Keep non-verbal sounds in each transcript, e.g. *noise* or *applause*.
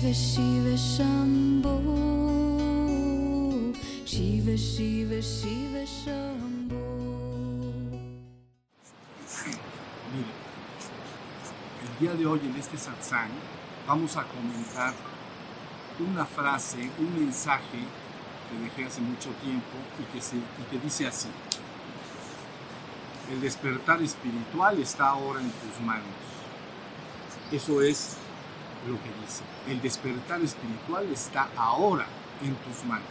Shiva Shiva Shambho Shiva Shiva Shiva Shambho Mire, el día de hoy en este satsang vamos a comentar una frase, un mensaje que dejé hace mucho tiempo y que, se, y que dice así. El despertar espiritual está ahora en tus manos. Eso es lo que dice. El despertar espiritual está ahora en tus manos.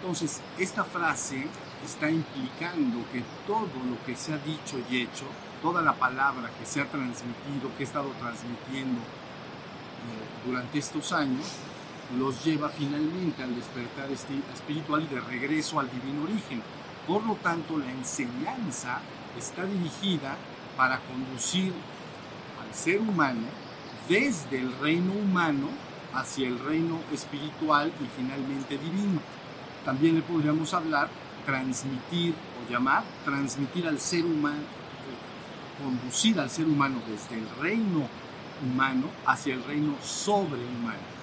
Entonces, esta frase está implicando que todo lo que se ha dicho y hecho, toda la palabra que se ha transmitido, que he estado transmitiendo eh, durante estos años, los lleva finalmente al despertar esti- espiritual y de regreso al divino origen. Por lo tanto, la enseñanza está dirigida para conducir al ser humano desde el reino humano hacia el reino espiritual y finalmente divino. También le podríamos hablar, transmitir o llamar, transmitir al ser humano, conducir al ser humano desde el reino humano hacia el reino sobrehumano.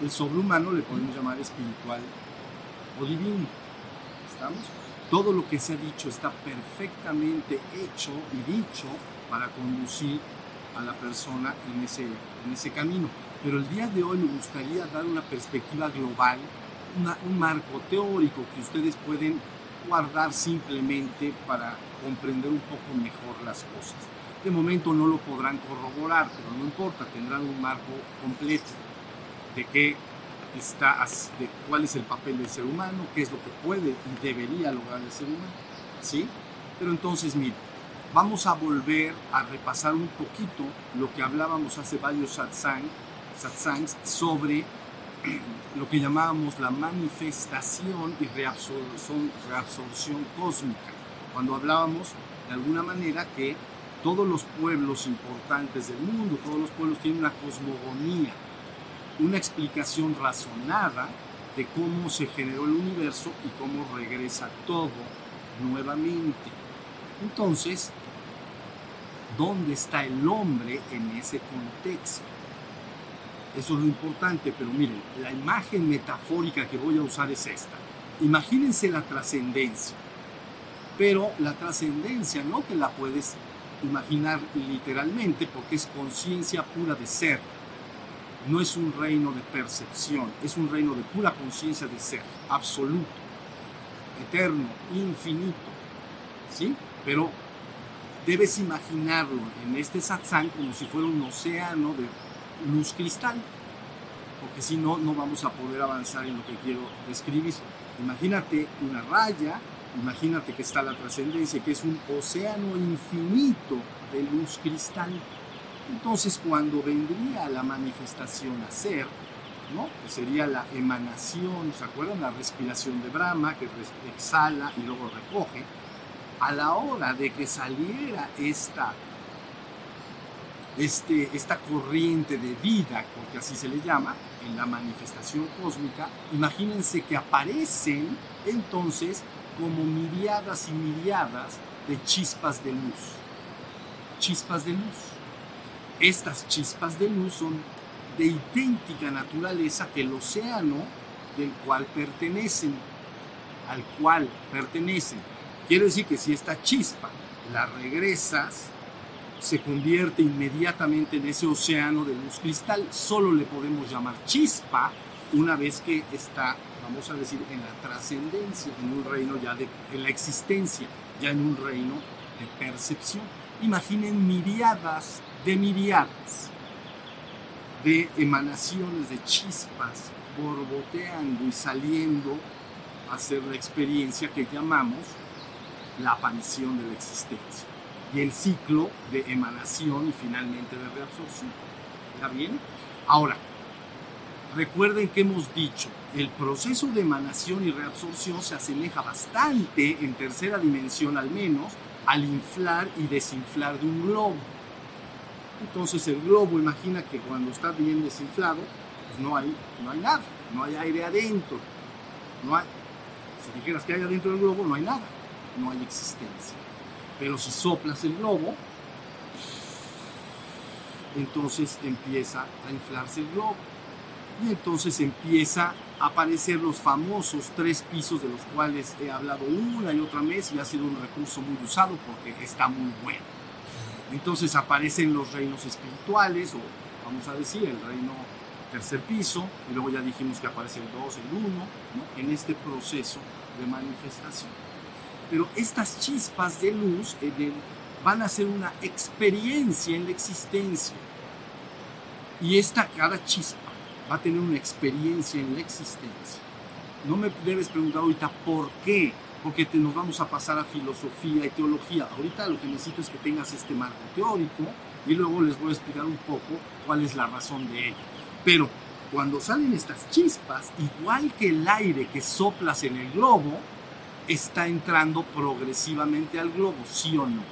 El sobrehumano le podemos llamar espiritual o divino. ¿Estamos? Todo lo que se ha dicho está perfectamente hecho y dicho para conducir a la persona en ese, en ese camino. Pero el día de hoy me gustaría dar una perspectiva global, un marco teórico que ustedes pueden guardar simplemente para comprender un poco mejor las cosas. De momento no lo podrán corroborar, pero no importa, tendrán un marco completo de qué está, de cuál es el papel del ser humano, qué es lo que puede y debería lograr el ser humano, ¿sí? Pero entonces, mire, vamos a volver a repasar un poquito lo que hablábamos hace varios satsang, satsangs sobre *clears throat* lo que llamábamos la manifestación y reabsorción, reabsorción cósmica, cuando hablábamos de alguna manera que todos los pueblos importantes del mundo, todos los pueblos tienen una cosmogonía, una explicación razonada de cómo se generó el universo y cómo regresa todo nuevamente. Entonces, ¿dónde está el hombre en ese contexto? Eso es lo importante, pero miren, la imagen metafórica que voy a usar es esta. Imagínense la trascendencia, pero la trascendencia no te la puedes imaginar literalmente porque es conciencia pura de ser. No es un reino de percepción, es un reino de pura conciencia de ser, absoluto, eterno, infinito. ¿Sí? Pero debes imaginarlo en este satsang como si fuera un océano de luz cristal, porque si no, no vamos a poder avanzar en lo que quiero describir. Imagínate una raya, imagínate que está la trascendencia, que es un océano infinito de luz cristal. Entonces, cuando vendría la manifestación a ser, ¿no? que sería la emanación, ¿se acuerdan? La respiración de Brahma, que exhala y luego recoge. A la hora de que saliera esta, este, esta corriente de vida, porque así se le llama, en la manifestación cósmica, imagínense que aparecen entonces como miriadas y miriadas de chispas de luz. Chispas de luz. Estas chispas de luz son de idéntica naturaleza que el océano del cual pertenecen, al cual pertenecen. Quiere decir que si esta chispa la regresas, se convierte inmediatamente en ese océano de luz cristal. Solo le podemos llamar chispa una vez que está, vamos a decir, en la trascendencia, en un reino ya de en la existencia, ya en un reino de percepción. Imaginen miriadas de miriadas de emanaciones de chispas borboteando y saliendo a hacer la experiencia que llamamos la aparición de la existencia y el ciclo de emanación y finalmente de reabsorción. ¿Está bien? Ahora, recuerden que hemos dicho, el proceso de emanación y reabsorción se asemeja bastante, en tercera dimensión al menos, al inflar y desinflar de un globo. Entonces el globo, imagina que cuando está bien desinflado, pues no hay, no hay nada, no hay aire adentro. No hay, si dijeras que hay adentro del globo, no hay nada, no hay existencia. Pero si soplas el globo, entonces empieza a inflarse el globo. Y entonces empieza a aparecer los famosos tres pisos de los cuales he hablado una y otra vez y ha sido un recurso muy usado porque está muy bueno. Entonces aparecen los reinos espirituales, o vamos a decir, el reino tercer piso, y luego ya dijimos que aparece el 2, el 1, en este proceso de manifestación. Pero estas chispas de luz eh, van a ser una experiencia en la existencia. Y esta, cada chispa va a tener una experiencia en la existencia. No me debes preguntar ahorita por qué, porque te, nos vamos a pasar a filosofía y teología. Ahorita lo que necesito es que tengas este marco teórico y luego les voy a explicar un poco cuál es la razón de ello. Pero cuando salen estas chispas, igual que el aire que soplas en el globo, está entrando progresivamente al globo, ¿sí o no?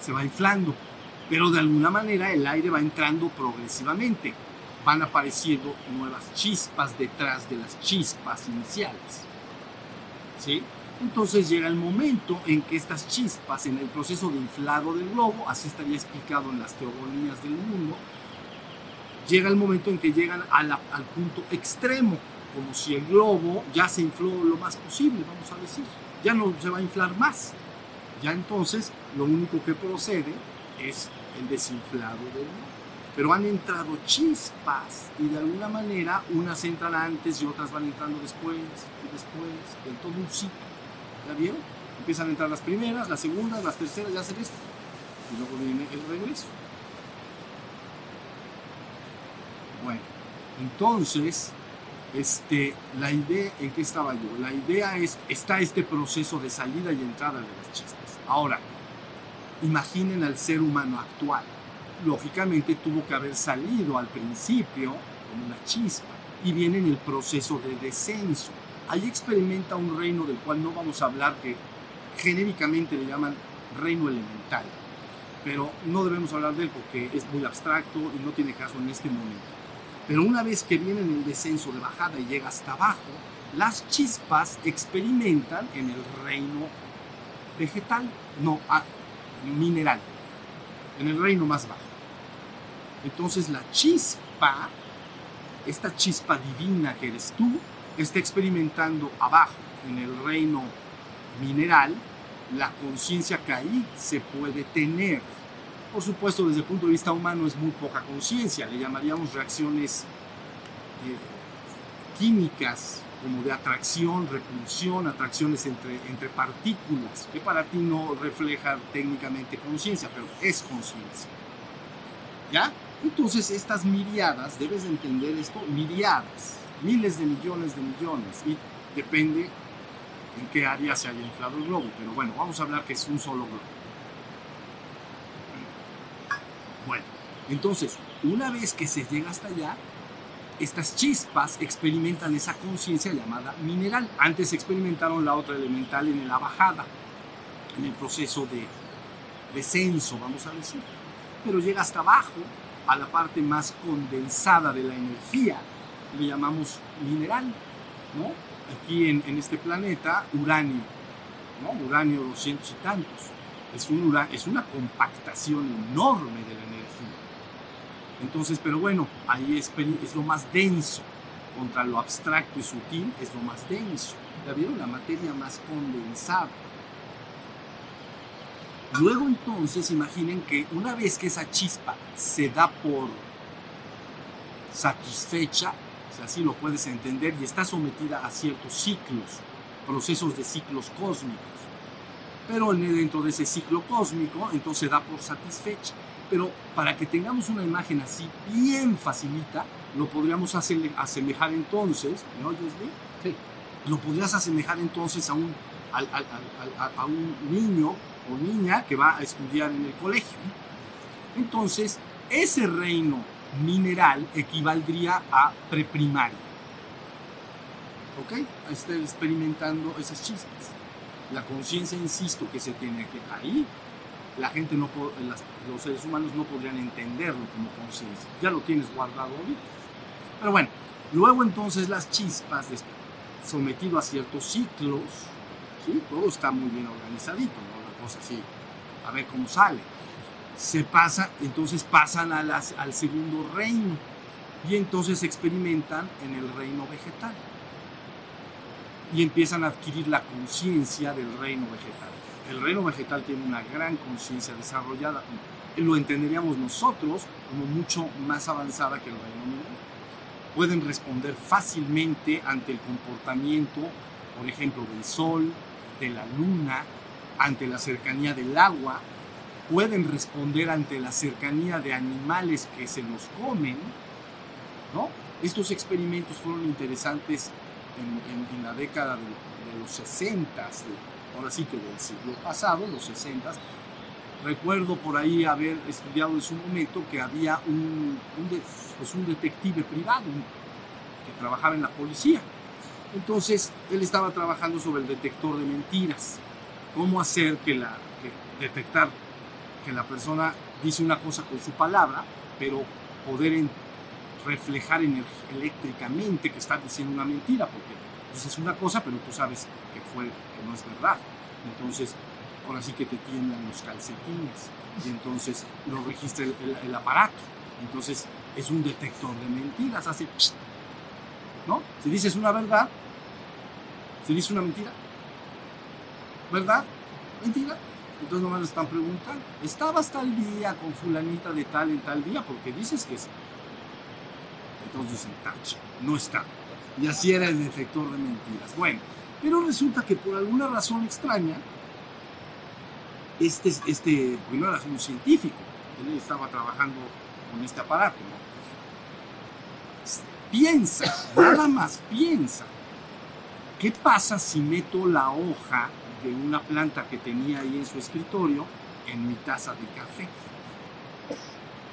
Se va inflando, pero de alguna manera el aire va entrando progresivamente. Van apareciendo nuevas chispas detrás de las chispas iniciales. ¿Sí? Entonces llega el momento en que estas chispas, en el proceso de inflado del globo, así estaría explicado en las teogonías del mundo, llega el momento en que llegan al punto extremo, como si el globo ya se infló lo más posible, vamos a decir. Ya no se va a inflar más. Ya entonces lo único que procede es el desinflado del globo. Pero han entrado chispas y de alguna manera unas entran antes y otras van entrando después y después, en todo un ciclo. ¿Ya vieron? Empiezan a entrar las primeras, las segundas, las terceras, ya hacen esto. Y luego viene el regreso. Bueno, entonces, este, la idea, ¿en qué estaba yo? La idea es, está este proceso de salida y entrada de las chispas. Ahora, imaginen al ser humano actual. Lógicamente tuvo que haber salido al principio como una chispa y viene en el proceso de descenso. Ahí experimenta un reino del cual no vamos a hablar, que genéricamente le llaman reino elemental. Pero no debemos hablar de él porque es muy abstracto y no tiene caso en este momento. Pero una vez que viene en el descenso de bajada y llega hasta abajo, las chispas experimentan en el reino vegetal, no, ah, mineral, en el reino más bajo. Entonces la chispa, esta chispa divina que eres tú, está experimentando abajo, en el reino mineral, la conciencia que ahí se puede tener. Por supuesto, desde el punto de vista humano es muy poca conciencia, le llamaríamos reacciones eh, químicas como de atracción, repulsión, atracciones entre, entre partículas, que para ti no refleja técnicamente conciencia, pero es conciencia. ¿Ya? Entonces estas miriadas, debes de entender esto, miriadas, miles de millones de millones, y depende en qué área se haya inflado el globo, pero bueno, vamos a hablar que es un solo globo. Bueno, entonces, una vez que se llega hasta allá, estas chispas experimentan esa conciencia llamada mineral. Antes experimentaron la otra elemental en la bajada, en el proceso de descenso, vamos a decir. Pero llega hasta abajo, a la parte más condensada de la energía, le llamamos mineral, ¿no? Aquí en, este planeta, uranio, ¿no? Uranio 200 y tantos. Es, un, es una compactación enorme de la energía. Entonces, pero bueno, ahí es, lo más denso. Contra lo abstracto y sutil es lo más denso. ¿Ya vieron? La materia más condensada. Luego entonces imaginen que una vez que esa chispa se da por satisfecha, si así lo puedes entender, y está sometida a ciertos ciclos, procesos de ciclos cósmicos. Pero dentro de ese ciclo cósmico, entonces se da por satisfecha. Pero para que tengamos una imagen así bien facilita, lo podríamos asemejar entonces, ¿me oyes bien? Sí. Lo podrías asemejar entonces a un, a un niño o niña que va a estudiar en el colegio. Entonces, ese reino mineral equivaldría a preprimario. ¿Ok? Está experimentando esas chispas. La conciencia, insisto, que se tiene que ahí, la gente no los seres humanos no podrían entenderlo como conciencia. Ya lo tienes guardado ahorita. Pero bueno, luego entonces las chispas, sometido a ciertos ciclos, todo está muy bien organizadito, ¿no? cosa así, a ver cómo sale se pasa, entonces pasan las- al segundo reino y entonces experimentan en el reino vegetal y empiezan a adquirir la conciencia del reino vegetal. El reino vegetal tiene una gran conciencia desarrollada, lo entenderíamos nosotros como mucho más avanzada que el reino animal. Pueden responder fácilmente ante el comportamiento, por ejemplo, del sol, de la luna, ante la cercanía del agua, pueden responder ante la cercanía de animales que se los comen, ¿no? Estos experimentos fueron interesantes en, en- en la década de, de los 60, ahora sí que del siglo pasado, los 60. Recuerdo por ahí haber estudiado en su momento que había un, un pues un detective privado que trabajaba en la policía. Entonces, él estaba trabajando sobre el detector de mentiras. Cómo hacer que la, detectar que la persona dice una cosa con su palabra, pero poder en- reflejar eléctricamente que está diciendo una mentira, porque dices una cosa, pero tú sabes que, fue, que no es verdad. Entonces, ahora sí que te tiemblan los calcetines y entonces lo registra el, aparato. Entonces, es un detector de mentiras, hace... ¿No? Si dices una verdad, si dices una mentira, ¿verdad? Mentira. Entonces nomás le están preguntando, ¿estabas tal día con fulanita de tal en tal día? Porque dices que sí. Entonces dicen, tache, no está. Y así era el detector de mentiras. Bueno, pero resulta que por alguna razón extraña, este, este porque no era un científico, él estaba trabajando con este aparato, ¿no? Piensa, nada más piensa, ¿qué pasa si meto la hoja de una planta que tenía ahí en su escritorio en mi taza de café?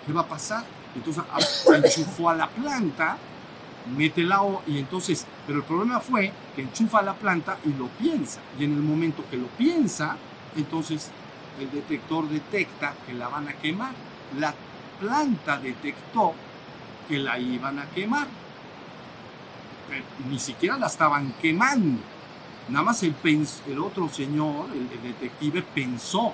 ¿Qué va a pasar? Entonces a- enchufó a la planta, mete la hoja y entonces, pero el problema fue que enchufa la planta y lo piensa. Y en el momento que lo piensa, entonces el detector detecta que la van a quemar. La planta detectó que la iban a quemar. Pero ni siquiera la estaban quemando. Nada más el, el otro señor, el, el detective, pensó,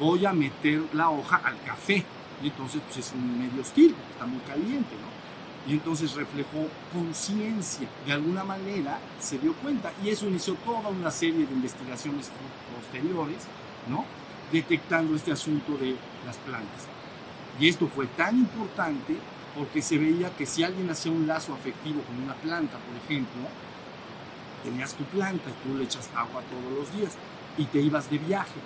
voy a meter la hoja al café. Y entonces pues, es un medio hostil, porque está muy caliente, ¿no? Y entonces reflejó conciencia. De alguna manera se dio cuenta. Y eso inició toda una serie de investigaciones posteriores, ¿no? Detectando este asunto de las plantas. Y esto fue tan importante porque se veía que si alguien hacía un lazo afectivo con una planta, por ejemplo, tenías tu planta y tú le echas agua todos los días y te ibas de viaje.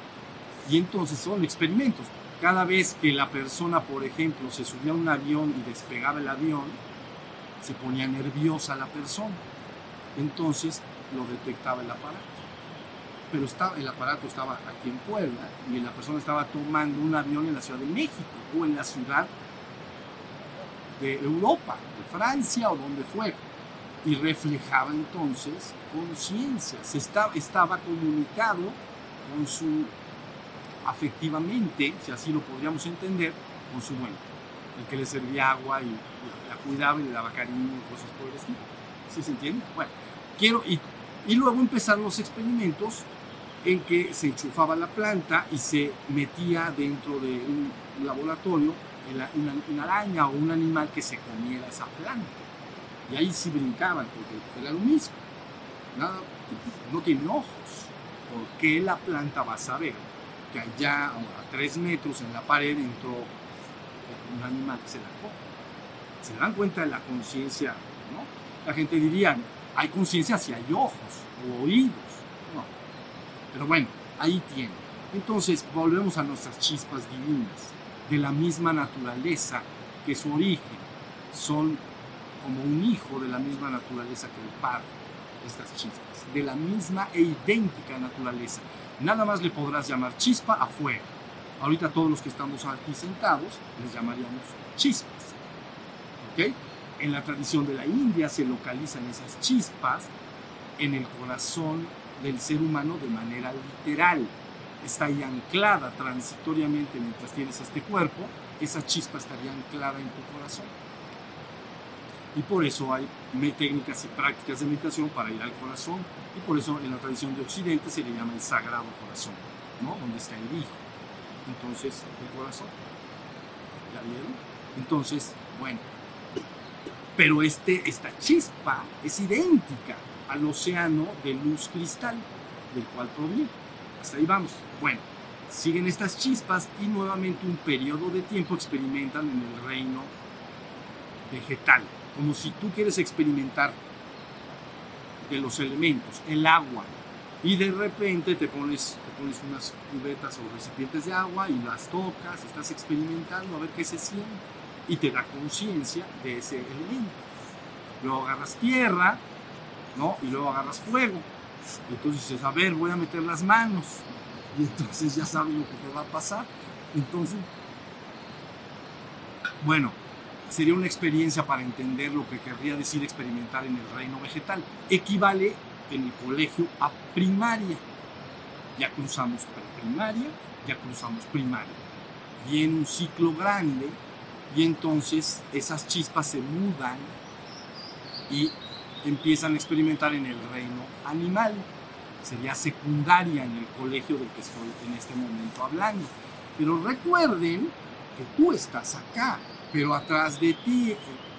Y entonces son experimentos. Cada vez que la persona, por ejemplo, se subía a un avión y despegaba el avión, se ponía nerviosa la persona. Entonces lo detectaba el aparato. Pero estaba, el aparato estaba aquí en Puebla y la persona estaba tomando un avión en la Ciudad de México o en la ciudad de Europa, de Francia o donde fuera. Y reflejaba entonces conciencia, estaba, estaba comunicado con su, afectivamente, si así lo podríamos entender, con su dueño, el que le servía agua y la cuidaba y le daba cariño y cosas por el estilo. ¿Sí se entiende? Bueno, quiero, y, y luego empezaron los experimentos en que se enchufaba la planta y se metía dentro de un laboratorio una araña o un animal que se comiera esa planta. Y ahí sí brincaban, porque era lo mismo. Nada, no tiene ojos. ¿Por qué la planta va a saber que allá a tres metros en la pared entró un animal que se la come? Se dan cuenta de la conciencia, ¿no? La gente diría, hay conciencia si hay ojos o oídos. No. Pero bueno, ahí tiene. Entonces volvemos a nuestras chispas divinas, de la misma naturaleza que su origen. Son como un hijo de la misma naturaleza que el Padre, estas chispas, de la misma e idéntica naturaleza. Nada más le podrás llamar chispa afuera. Ahorita todos los que estamos aquí sentados les llamaríamos chispas. En la tradición de la India se localizan esas chispas en el corazón del ser humano de manera literal. Está ahí anclada transitoriamente mientras tienes este cuerpo, esa chispa estaría anclada en tu corazón. Y por eso hay técnicas y prácticas de meditación para ir al corazón. Y por eso en la tradición de Occidente se le llama el sagrado corazón, ¿no? Donde está el hijo. Entonces, el corazón. ¿Ya vieron? Entonces, bueno, pero este, esta chispa es idéntica al océano de luz cristal del cual proviene. Hasta ahí vamos. Bueno, siguen estas chispas y nuevamente un periodo de tiempo experimentan en el reino vegetal, como si tú quieres experimentar de los elementos, el agua, y de repente te pones, te pones unas cubetas o recipientes de agua y las tocas, estás experimentando a ver qué se siente y te da conciencia de ese elemento. Luego agarras tierra, ¿no? Y luego agarras fuego. Y entonces dices, a ver, voy a meter las manos. Y entonces ya sabes lo que te va a pasar. Entonces, bueno, sería una experiencia para entender lo que querría decir experimentar en el reino vegetal. Equivale en el colegio a primaria. Ya cruzamos preprimaria, ya cruzamos primaria. Viene un ciclo grande y entonces esas chispas se mudan y empiezan a experimentar en el reino animal. Sería secundaria en el colegio del que estoy en este momento hablando. Pero recuerden que tú estás acá, pero atrás de ti, eh,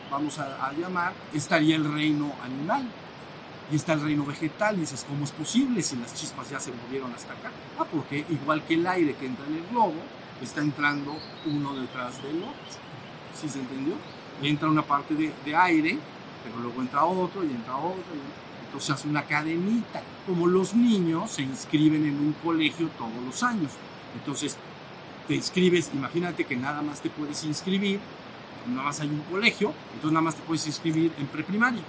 vamos a, llamar, estaría el reino animal. Y está el reino vegetal, y dices, ¿cómo es posible si las chispas ya se movieron hasta acá? Ah, porque igual que el aire que entra en el globo, está entrando uno detrás del otro. ¿Sí se entendió? Entra una parte de, aire pero luego entra otro y entra otro. Entonces hace una cadenita. Como los niños se inscriben en un colegio todos los años. Entonces te inscribes, imagínate que nada más te puedes inscribir, nada más hay un colegio, entonces nada más te puedes inscribir en preprimaria.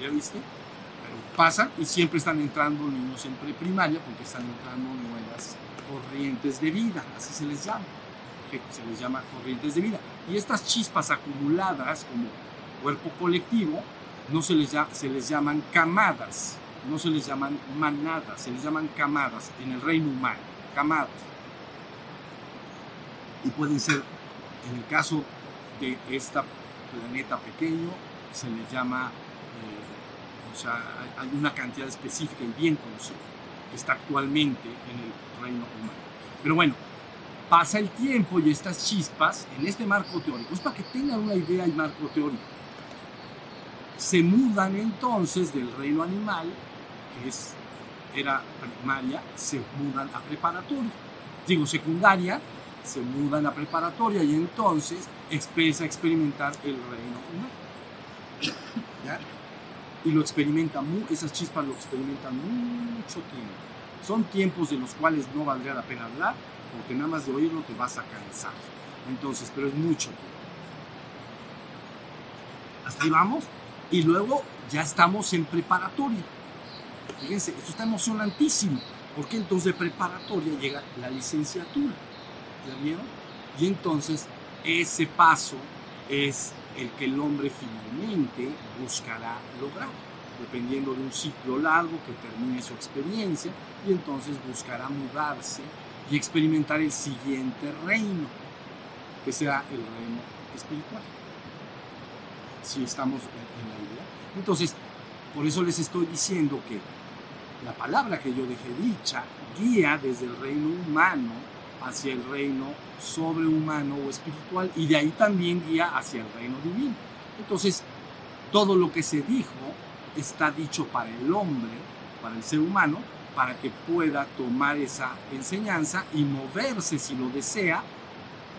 ¿Ya viste? Pero pasa y siempre están entrando niños en preprimaria porque están entrando nuevas corrientes de vida, así se les llama. Se les llama corrientes de vida. Y estas chispas acumuladas, como cuerpo colectivo, no se les, se les llaman camadas, no se les llaman manadas, se les llaman camadas en el reino humano, camadas. Y pueden ser, en el caso de este planeta pequeño, se les llama, eh, o sea, hay una cantidad específica y bien conocida, que está actualmente en el reino humano. Pero bueno, pasa el tiempo y estas chispas, en este marco teórico, es para que tengan una idea del marco teórico, se mudan entonces del reino animal, que es, era primaria, se mudan a preparatoria. Digo, secundaria, se mudan a preparatoria y entonces empieza a experimentar el reino humano. *coughs* Y lo experimenta, esas chispas lo experimentan mucho tiempo. Son tiempos de los cuales no valdría la pena hablar, porque nada más de oírlo te vas a cansar. Entonces, pero es mucho tiempo. ¿Hasta ahí vamos? Y luego ya estamos en preparatoria. Fíjense, esto está emocionantísimo, porque entonces de preparatoria llega la licenciatura. ¿Ya vieron? Y entonces ese paso es el que el hombre finalmente buscará lograr, dependiendo de un ciclo largo que termine su experiencia, y entonces buscará mudarse y experimentar el siguiente reino, que será el reino espiritual si estamos en, la idea. Entonces, por eso les estoy diciendo que la palabra que yo dejé dicha guía desde el reino humano hacia el reino sobrehumano o espiritual y de ahí también guía hacia el reino divino. Entonces, todo lo que se dijo está dicho para el hombre, para el ser humano, para que pueda tomar esa enseñanza y moverse, si lo desea,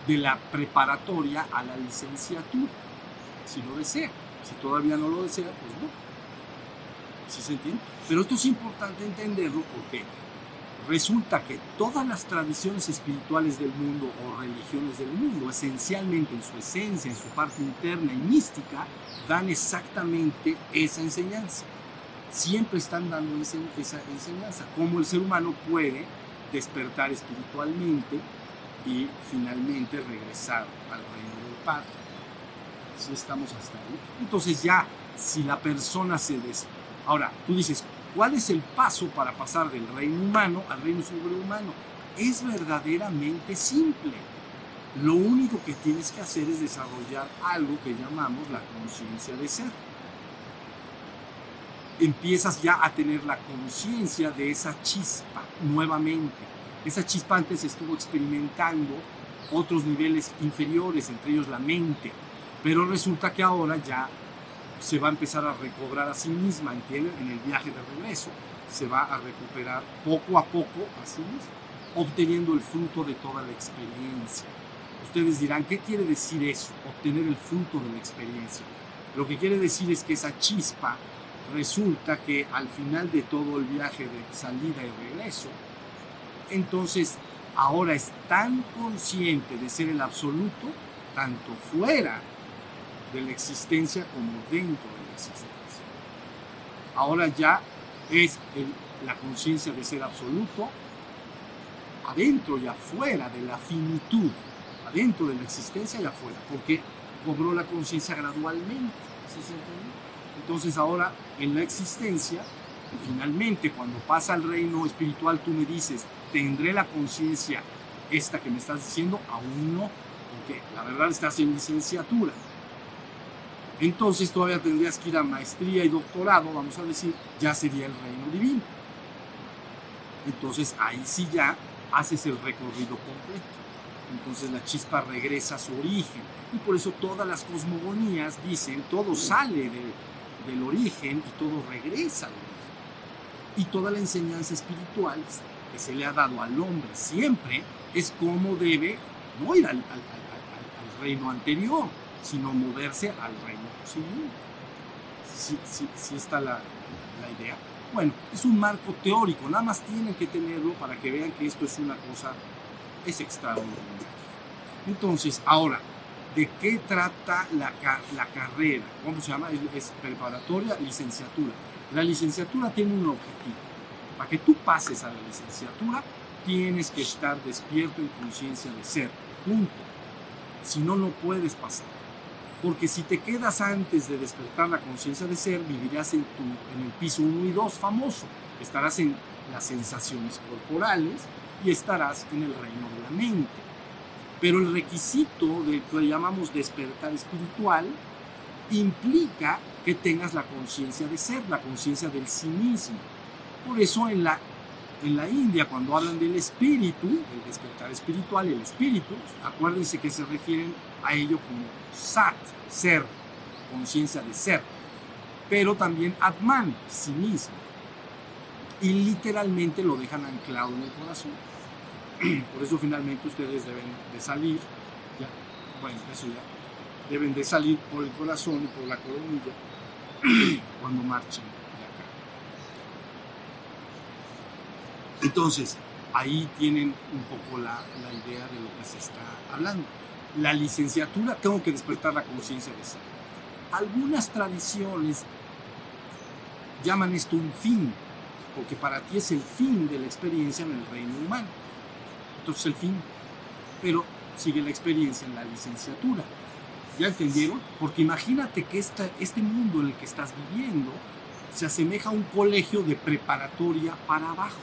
de la preparatoria a la licenciatura si lo desea. Si todavía no lo desea, pues no. ¿Sí se entiende? Pero esto es importante entenderlo porque resulta que todas las tradiciones espirituales del mundo o religiones del mundo, esencialmente en su esencia, en su parte interna y mística, dan exactamente esa enseñanza. Siempre están dando esa enseñanza, cómo el ser humano puede despertar espiritualmente y finalmente regresar al reino del Padre si estamos hasta ahí. Entonces ya, si la persona se des... Ahora, tú dices, ¿cuál es el paso para pasar del reino humano al reino sobrehumano? Es verdaderamente simple. Lo único que tienes que hacer es desarrollar algo que llamamos la conciencia de ser. Empiezas ya a tener la conciencia de esa chispa nuevamente. Esa chispa antes estuvo experimentando otros niveles inferiores, entre ellos la mente. Pero resulta que ahora ya se va a empezar a recobrar a sí misma, ¿entienden? En el viaje de regreso se va a recuperar poco a poco a sí misma, obteniendo el fruto de toda la experiencia. Ustedes dirán, ¿qué quiere decir eso? Obtener el fruto de la experiencia. Lo que quiere decir es que esa chispa resulta que al final de todo el viaje de salida y regreso, entonces ahora es tan consciente de ser el absoluto, tanto fuera de la existencia como dentro de la existencia. Ahora ya es la conciencia de ser absoluto adentro y afuera de la finitud, adentro de la existencia y afuera, porque cobró la conciencia gradualmente. Entonces ahora en la existencia, finalmente cuando pasa al reino espiritual, tú me dices, tendré la conciencia esta que me estás diciendo, aún no, porque la verdad estás en licenciatura. Entonces todavía tendrías que ir a maestría y doctorado, vamos a decir, ya sería el reino divino. Entonces ahí sí ya haces el recorrido completo. Entonces la chispa regresa a su origen. Y por eso todas las cosmogonías dicen, todo sale del origen y todo regresa al origen. Y toda la enseñanza espiritual que se le ha dado al hombre siempre es cómo debe no ir al, reino anterior, sino moverse al reino siguiente. Si, si, está la, la idea. Bueno, es un marco teórico, nada más tienen que tenerlo para que vean que esto es una cosa, es extraordinaria. Entonces, ahora, ¿de qué trata la, carrera? ¿Cómo se llama? Es, preparatoria, licenciatura. La licenciatura tiene un objetivo. Para que tú pases a la licenciatura, tienes que estar despierto en conciencia de ser. Punto. Si no, no puedes pasar. Porque si te quedas antes de despertar la conciencia de ser, vivirás en, tu, en el piso 1 y 2 famoso. Estarás en las sensaciones corporales y estarás en el reino de la mente. Pero el requisito del que llamamos despertar espiritual implica que tengas la conciencia de ser, la conciencia del sí mismo. Por eso en la, en la India, cuando hablan del espíritu, el despertar espiritual, el espíritu, acuérdense que se refieren a ello como sat, ser, conciencia de ser, pero también atman, sí mismo. Y literalmente lo dejan anclado en el corazón *clears throat* por eso finalmente ustedes deben de salir, ya, bueno, eso ya, deben de salir por el corazón y por la coronilla *clears throat* cuando marchen de acá. Entonces, ahí tienen un poco la, idea de lo que se está hablando. La licenciatura, tengo que despertar la conciencia de ser. Algunas tradiciones llaman esto un fin, porque para ti es el fin de la experiencia en el reino humano entonces el fin, pero sigue la experiencia en la licenciatura. ¿Ya entendieron? Porque imagínate que esta, este mundo en el que estás viviendo se asemeja a un colegio de preparatoria para abajo.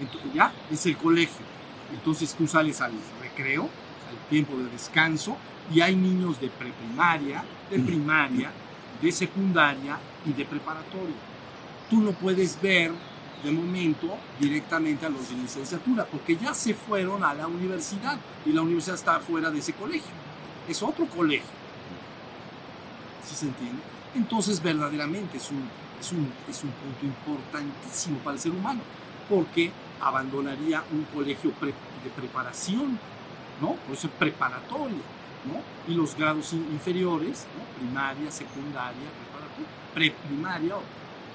Entonces, ya es el colegio. Entonces tú sales al recreo, al tiempo de descanso, y hay niños de preprimaria, de primaria, de secundaria y de preparatoria. Tú no puedes ver de momento directamente a los de licenciatura, porque ya se fueron a la universidad y la universidad está fuera de ese colegio. Es otro colegio. ¿Sí se entiende? Entonces verdaderamente es un, es un, es un punto importantísimo para el ser humano, porque abandonaría un colegio de preparación, ¿no? Por eso es preparatorio, ¿no? Y los grados inferiores, primaria, secundaria, preparatoria, preprimaria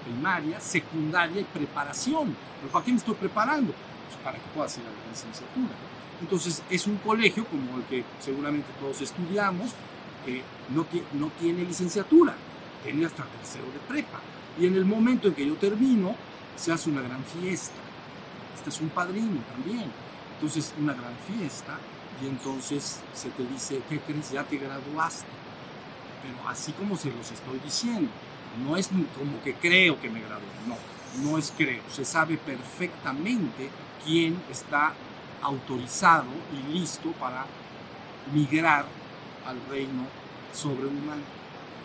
primaria, secundaria y preparación. ¿Pero para qué me estoy preparando? Pues para que pueda hacer la licenciatura. Entonces es un colegio como el que seguramente todos estudiamos, que no, tiene licenciatura, tiene hasta tercero de prepa. Y en el momento en que yo termino, se hace una gran fiesta. Este es un padrino también. Entonces, una gran fiesta y entonces se te dice, ¿qué crees? Ya te graduaste. Pero así como se los estoy diciendo, no es como que creo que me gradué, no, no es creo. Se sabe perfectamente quién está autorizado y listo para migrar al reino sobrehumano,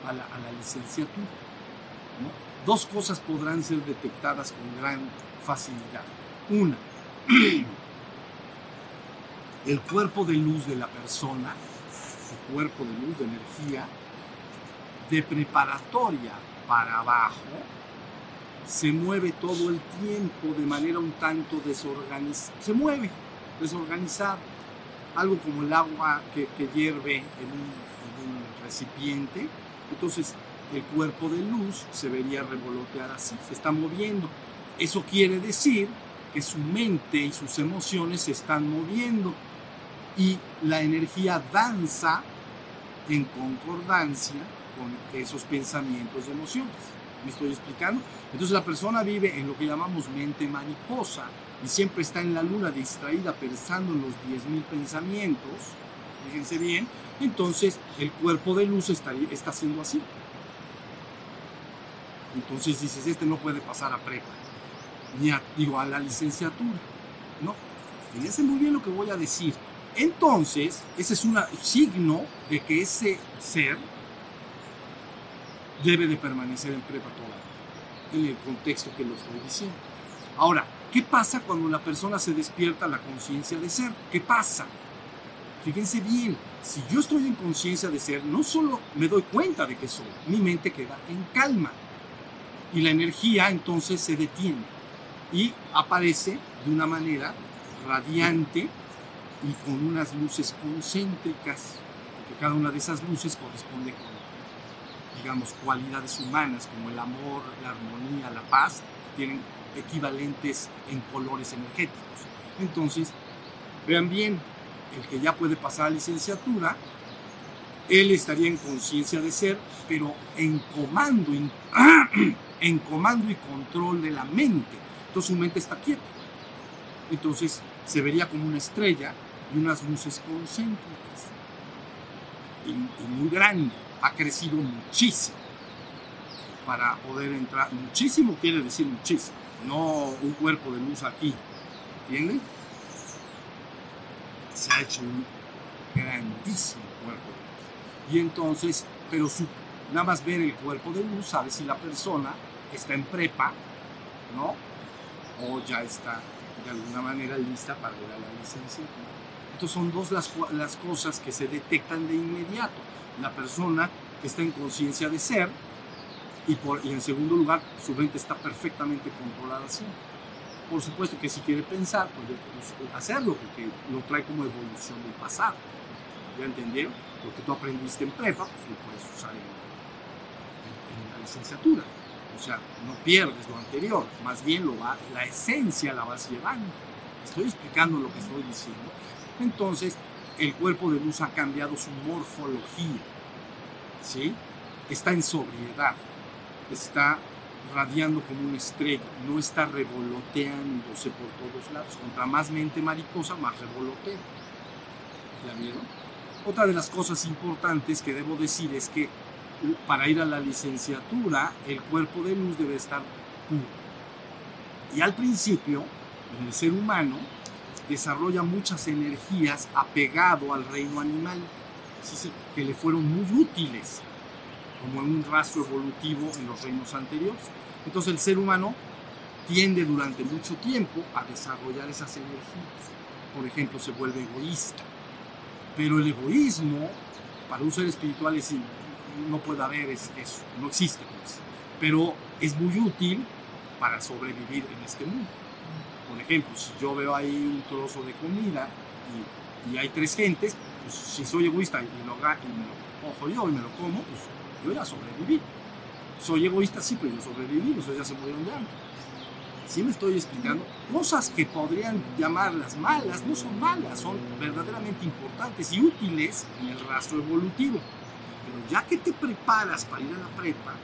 a la, a la licenciatura. Dos cosas podrán ser detectadas con gran facilidad. Una, *clears throat* el cuerpo de luz de la persona, el cuerpo de luz, de energía, de preparatoria para abajo, se mueve todo el tiempo de manera un tanto desorganizada. Se mueve, desorganizado. Algo como el agua que, que hierve en un, en un recipiente. Entonces, el cuerpo de luz se vería revolotear así, se está moviendo. Eso quiere decir que su mente y sus emociones se están moviendo y la energía danza en concordancia con esos pensamientos y emociones. ¿Me estoy explicando? Entonces la persona vive en lo que llamamos mente mariposa y siempre está en la luna distraída pensando en los 10.000 pensamientos. Fíjense bien. Entonces el cuerpo de luz está, está haciendo así. Entonces dices, este no puede pasar a prepa, ni digo, a la licenciatura. No, fíjense muy bien lo que voy a decir. Entonces, ese es un signo de que ese ser debe de permanecer en prepa toda en el contexto que lo estoy diciendo. Ahora, ¿qué pasa cuando la persona se despierta la conciencia de ser? ¿Qué pasa? Fíjense bien, si yo estoy en conciencia de ser, no solo me doy cuenta de que soy, mi mente queda en calma y la energía entonces se detiene y aparece de una manera radiante y con unas luces concéntricas, porque cada una de esas luces corresponde con digamos, cualidades humanas como el amor, la armonía, la paz, tienen equivalentes en colores energéticos. Entonces, vean bien, el que ya puede pasar a licenciatura, él estaría en conciencia de ser, pero en comando, en, *clears throat* en, comando y control de la mente. Entonces su mente está quieta. Entonces se vería como una estrella y unas luces concéntricas. Y, muy grande ha crecido muchísimo para poder entrar. Muchísimo quiere decir muchísimo, no un cuerpo de luz aquí, ¿entienden? Se ha hecho un grandísimo cuerpo de luz. Y entonces, pero su, nada más ver el cuerpo de luz sabe si la persona está en prepa, ¿no? O ya está de alguna manera lista para ir a la licencia. Entonces son dos las, las cosas que se detectan de inmediato la persona está en conciencia de ser y, por, y en segundo lugar su mente está perfectamente controlada así. Por supuesto que si quiere pensar, puede pues, hacerlo porque lo trae como evolución del pasado. ¿Ya entendieron? Lo que tú aprendiste en prepa, pues lo puedes usar en, en, en la licenciatura. O sea, no pierdes lo anterior, más bien lo va, la esencia la vas llevando. Estoy explicando lo que estoy diciendo. Entonces, el cuerpo de luz ha cambiado su morfología, ¿sí? Está en sobriedad, está radiando como una estrella, no está revoloteándose por todos lados. Contra más mente mariposa, más revolotea. ¿Ya vieron? Otra de las cosas importantes que debo decir es que para ir a la licenciatura, el cuerpo de luz debe estar puro. Y al principio, en el ser humano, desarrolla muchas energías apegado al reino animal, que le fueron muy útiles, como en un rastro evolutivo en los reinos anteriores. Entonces el ser humano tiende durante mucho tiempo a desarrollar esas energías. Por ejemplo, se vuelve egoísta. Pero el egoísmo, para un ser espiritual, es, no puede haber eso, no existe. Pues. Pero es muy útil para sobrevivir en este mundo. Por ejemplo, si yo veo ahí un trozo de comida y, hay tres gentes, pues si soy egoísta y lo, y lo yo y me lo como, pues yo ya sobreviví. Soy egoísta, sí, pero yo sobreviví, eso ya se murieron ya. Sí me estoy explicando. Cosas que podrían llamarlas malas, no son malas, son verdaderamente importantes y útiles en el rastro evolutivo. Pero ya que te preparas para ir a la prepa,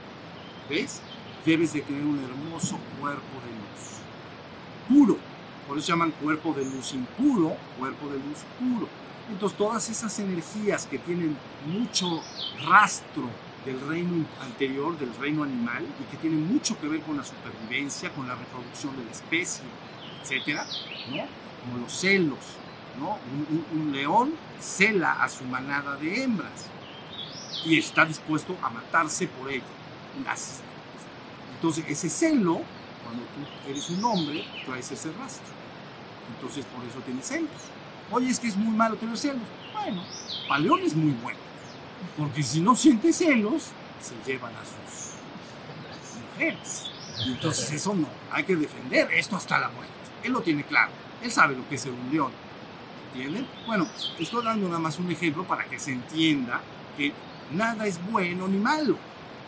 ¿ves? Debes de tener un hermoso cuerpo de luz puro. Por eso se llaman cuerpo de luz impuro, cuerpo de luz puro. Entonces todas esas energías que tienen mucho rastro del reino anterior, del reino animal, y que tienen mucho que ver con la supervivencia, con la reproducción de la especie, etcétera, ¿no? Como los celos, ¿no? Un, un, un león cela a su manada de hembras y está dispuesto a matarse por ello. Entonces ese celo cuando tú eres un hombre, traes ese rastro. Entonces por eso tienes celos. Oye, es que es muy malo tener celos. Bueno, para León es muy bueno. Porque si no siente celos, se llevan a sus mujeres. Entonces eso no, hay que defender esto hasta la muerte. Él lo tiene claro, él sabe lo que es ser un león. ¿Entienden? Bueno, estoy dando nada más un ejemplo para que se entienda que nada es bueno ni malo.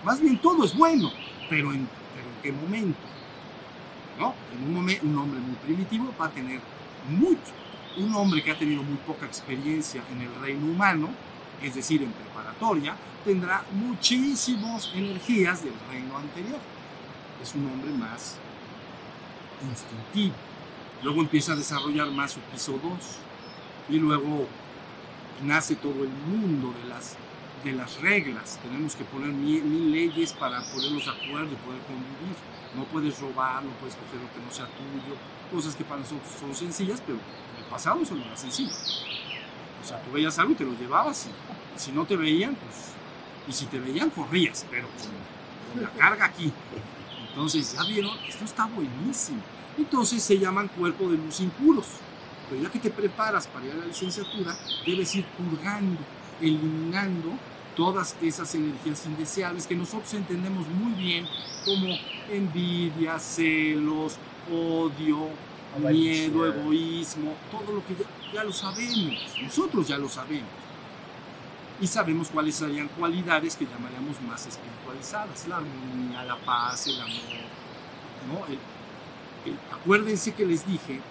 Más bien todo es bueno, pero en, pero en qué momento. ¿No? En un hombre muy primitivo va a tener mucho. Un hombre que ha tenido muy poca experiencia en el reino humano, es decir, en preparatoria, tendrá muchísimas energías del reino anterior. Es un hombre más instintivo. Luego empieza a desarrollar más su piso 2 y luego nace todo el mundo de las, de las reglas. Tenemos que poner mil, mil leyes para ponernos de acuerdo y poder convivir. No puedes robar, no puedes coger lo que no sea tuyo, cosas que para nosotros son sencillas, pero en el pasado eso no era sencillo. O sea, tú veías algo y te lo llevabas y si no te veían, pues, y si te veían corrías, pero con, con la carga aquí. Entonces, ya vieron, esto está buenísimo. Entonces se llaman cuerpo de luz impuros. Pero ya que te preparas para ir a la licenciatura, debes ir purgando, eliminando todas esas energías indeseables que nosotros entendemos muy bien como envidia, celos, odio, miedo, egoísmo, todo lo que ya, ya, lo sabemos, nosotros ya lo sabemos. Y sabemos cuáles serían cualidades que llamaríamos más espiritualizadas, la armonía, la paz, el amor, ¿no? El, el, acuérdense que les dije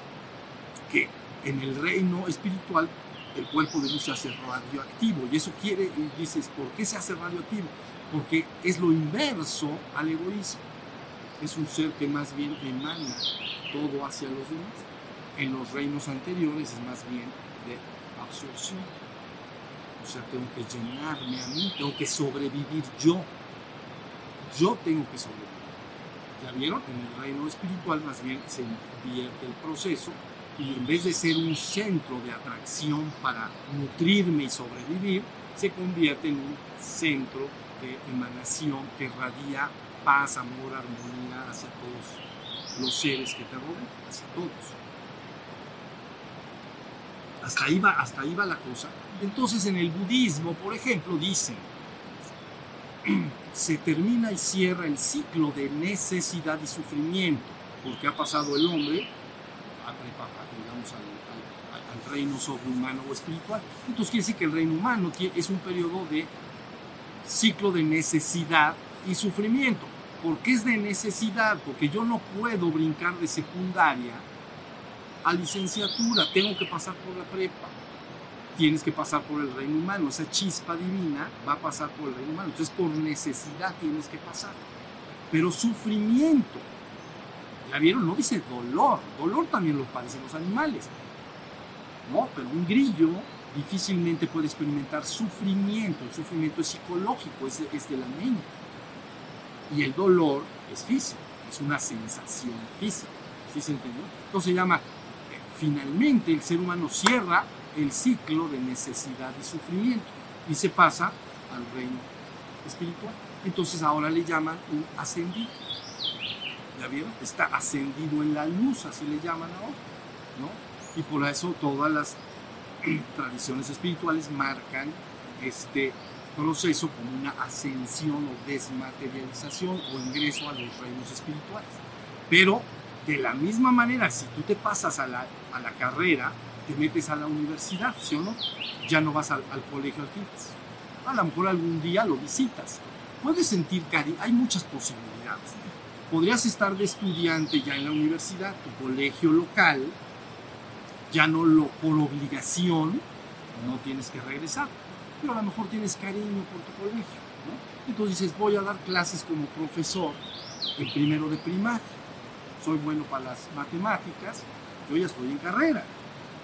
que en el reino espiritual el cuerpo de luz se hace radioactivo y eso quiere, y dices, ¿por qué se hace radioactivo? Porque es lo inverso al egoísmo. Es un ser que más bien emana todo hacia los demás. En los reinos anteriores es más bien de absorción. O sea, tengo que llenarme a mí, tengo que sobrevivir yo. Yo tengo que sobrevivir. ¿Ya vieron? En el reino espiritual más bien se invierte el proceso y en vez de ser un centro de atracción para nutrirme y sobrevivir, se convierte en un centro de emanación que radia paz, amor, armonía hacia todos los seres que te rodean, hacia todos. Hasta ahí, va, hasta ahí va la cosa. Entonces en el budismo, por ejemplo, dicen, se termina y cierra el ciclo de necesidad y sufrimiento, porque ha pasado el hombre a, digamos, al, al, reino sobrehumano o espiritual. Entonces quiere decir que el reino humano es un periodo de ciclo de necesidad y sufrimiento. ¿Por qué es de necesidad? Porque yo no puedo brincar de secundaria a licenciatura, tengo que pasar por la prepa. Tienes que pasar por el reino humano, esa chispa divina va a pasar por el reino humano. Entonces, por necesidad tienes que pasar. Pero sufrimiento, ¿Ya vieron? No dice dolor. Dolor también lo padecen los animales. No, pero un grillo difícilmente puede experimentar sufrimiento. El sufrimiento es psicológico, es es de la mente. Y el dolor es físico, es una sensación física. ¿Sí se entendió? Entonces se llama, eh, finalmente el ser humano cierra el ciclo de necesidad y sufrimiento y se pasa al reino espiritual. Entonces ahora le llaman un ascendido. ¿Ya vieron? Está ascendido en la luz, así le llaman ahora, ¿no? Y por eso todas las *clears throat* tradiciones espirituales marcan este proceso como una ascensión o desmaterialización o ingreso a los reinos espirituales. Pero de la misma manera, si tú te pasas a la, a la carrera, te metes a la universidad, ¿sí o no? Ya no vas al, al colegio aquí. A lo mejor algún día lo visitas. Puedes sentir cariño, hay muchas posibilidades podrías estar de estudiante ya en la universidad, tu colegio local, ya no lo por obligación, no tienes que regresar, pero a lo mejor tienes cariño por tu colegio, ¿no? Entonces dices, voy a dar clases como profesor en primero de primaria, soy bueno para las matemáticas, yo ya estoy en carrera,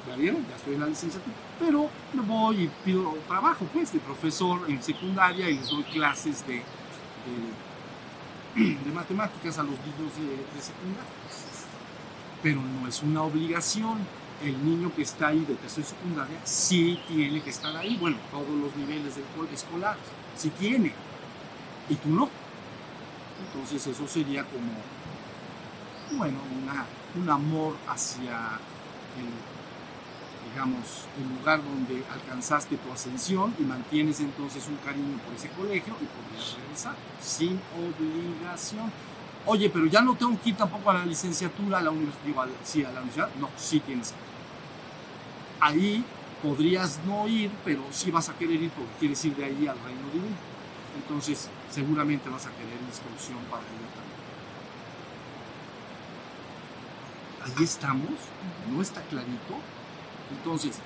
¿ya vieron? Ya estoy en la licenciatura, pero me voy y pido trabajo, pues, de profesor en secundaria y les doy clases de, de de matemáticas a los niños de, de, secundaria. Pero no es una obligación. El niño que está ahí de tercero y secundaria sí tiene que estar ahí. Bueno, todos los niveles del escolar, sí tiene. Y tú no. Entonces eso sería como, bueno, una, un amor hacia el digamos, el lugar donde alcanzaste tu ascensión y mantienes entonces un cariño por ese colegio y podrías regresar sin obligación. Oye, pero ya no tengo que ir tampoco a la licenciatura, a la universidad, sí, a la universidad, no, sí tienes que. Ahí podrías no ir, pero sí vas a querer ir porque quieres ir de ahí al reino divino. Entonces, seguramente vas a querer instrucción para ella también. Ahí estamos, ¿no está clarito? Entonces,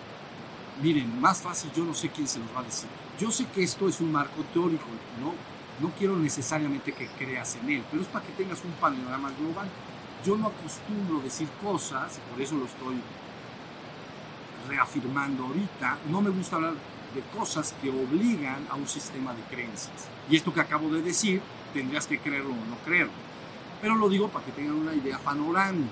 miren, más fácil, yo no sé quién se los va a decir. Yo sé que esto es un marco teórico, ¿no? No quiero necesariamente que creas en él, pero es para que tengas un panorama global. Yo no acostumbro decir cosas, por eso lo estoy reafirmando ahorita, no me gusta hablar de cosas que obligan a un sistema de creencias. Y esto que acabo de decir, tendrías que creerlo o no creerlo. Pero lo digo para que tengan una idea panorámica.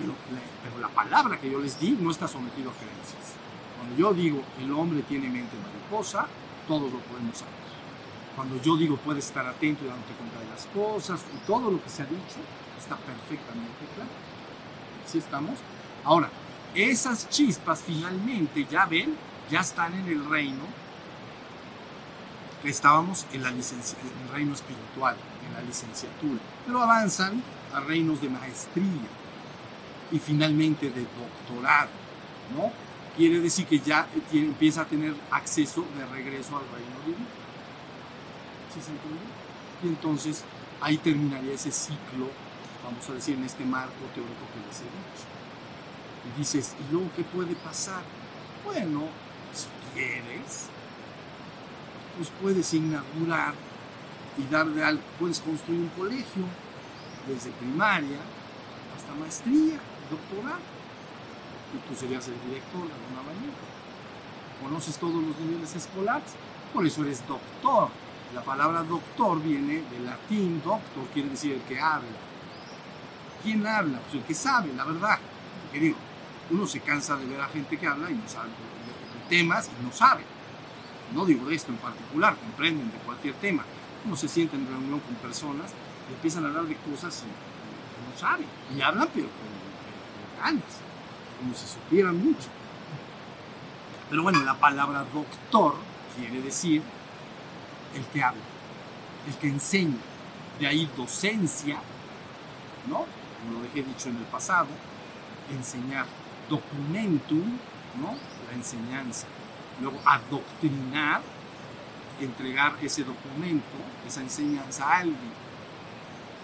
Pero la, palabra que yo les di no está sometido a creencias. Cuando yo digo el hombre tiene mente mariposa, todos lo podemos saber. Cuando yo digo puedes estar atento y dándote cuenta de las cosas, y todo lo que se ha dicho está perfectamente claro. ¿Sí estamos? Ahora, esas chispas finalmente, ya ven, ya están en el reino que estábamos en, la licencia, en el reino espiritual, en la licenciatura, pero avanzan a reinos de maestría y finalmente de doctorado, ¿no? Quiere decir que ya empieza a tener acceso de regreso al reino divino. ¿Sí se entiende? Y entonces ahí terminaría ese ciclo, vamos a decir, en este marco teórico que les he dicho. Y dices, ¿y luego qué puede pasar? Bueno, si quieres, pues puedes inaugurar y dar de algo, puedes construir un colegio desde primaria hasta maestría, doctorado. Y tú serías el director de alguna manera. Conoces todos los niveles escolares, por eso eres doctor. La palabra doctor viene del latín doctor, quiere decir el que habla. ¿Quién habla? Pues el que sabe, la verdad. Porque digo, uno se cansa de ver a gente que habla y no sabe de, temas y no sabe. No digo de esto en particular, comprenden de cualquier tema. Uno se siente en reunión con personas y empiezan a hablar de cosas y, y no saben. Y hablan, pero con, ganas, como si supieran mucho. Pero bueno, la palabra doctor quiere decir el que habla, el que enseña. De ahí docencia, ¿no? Como lo dejé dicho en el pasado, enseñar. Documentum, ¿no? La enseñanza. Luego adoctrinar, entregar ese documento, esa enseñanza a alguien.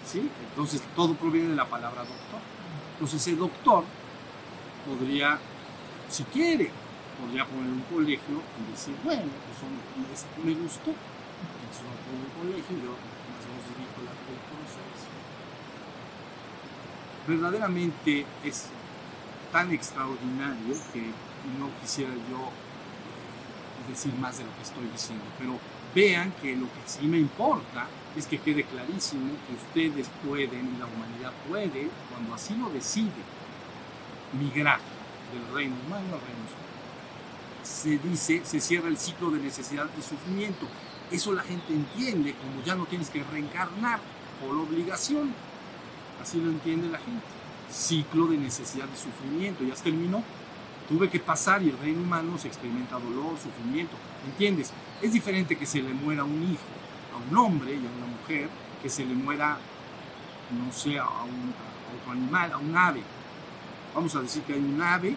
¿Sí? Entonces todo proviene de la palabra doctor. Entonces ese doctor podría, si quiere, podría poner un colegio y decir, bueno, pues me gustó, entonces lo pongo un colegio y yo más o menos dirijo la el proceso. Verdaderamente es tan extraordinario que no quisiera yo decir más de lo que estoy diciendo, pero vean que lo que sí me importa es que quede clarísimo que ustedes pueden y la humanidad puede, cuando así lo decide, migrar del reino humano al reino espiritual. Se dice, se cierra el ciclo de necesidad y sufrimiento. Eso la gente entiende como ya no tienes que reencarnar por obligación. Así lo entiende la gente. Ciclo de necesidad y sufrimiento. Ya terminó. Tuve que pasar y el reino humano se experimenta dolor, sufrimiento. ¿Entiendes? Es diferente que se le muera un hijo a un hombre y a una mujer, que se le muera, no sé, a, un, otro animal, a un ave. Vamos a decir que hay un ave,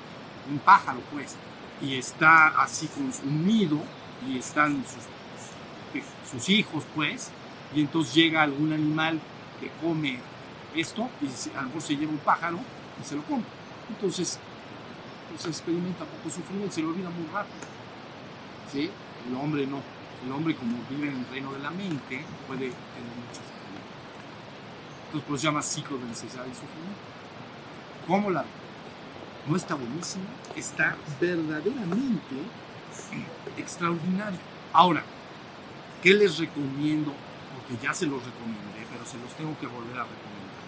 un pájaro pues, y está así con un nido y están sus, sus hijos pues, y entonces llega algún animal que come esto y a lo mejor se lleva un pájaro y se lo come. Entonces, pues experimenta poco sufrimiento, se lo olvida muy rápido. ¿Sí? El hombre no. El hombre, como vive en el reino de la mente, puede tener mucho sufrimiento. Entonces, por eso se llama ciclo de necesidad y sufrimiento. ¿Cómo la ¿No está buenísimo? Está verdaderamente extraordinario. Ahora, ¿qué les recomiendo? Porque ya se los recomendé, pero se los tengo que volver a recomendar.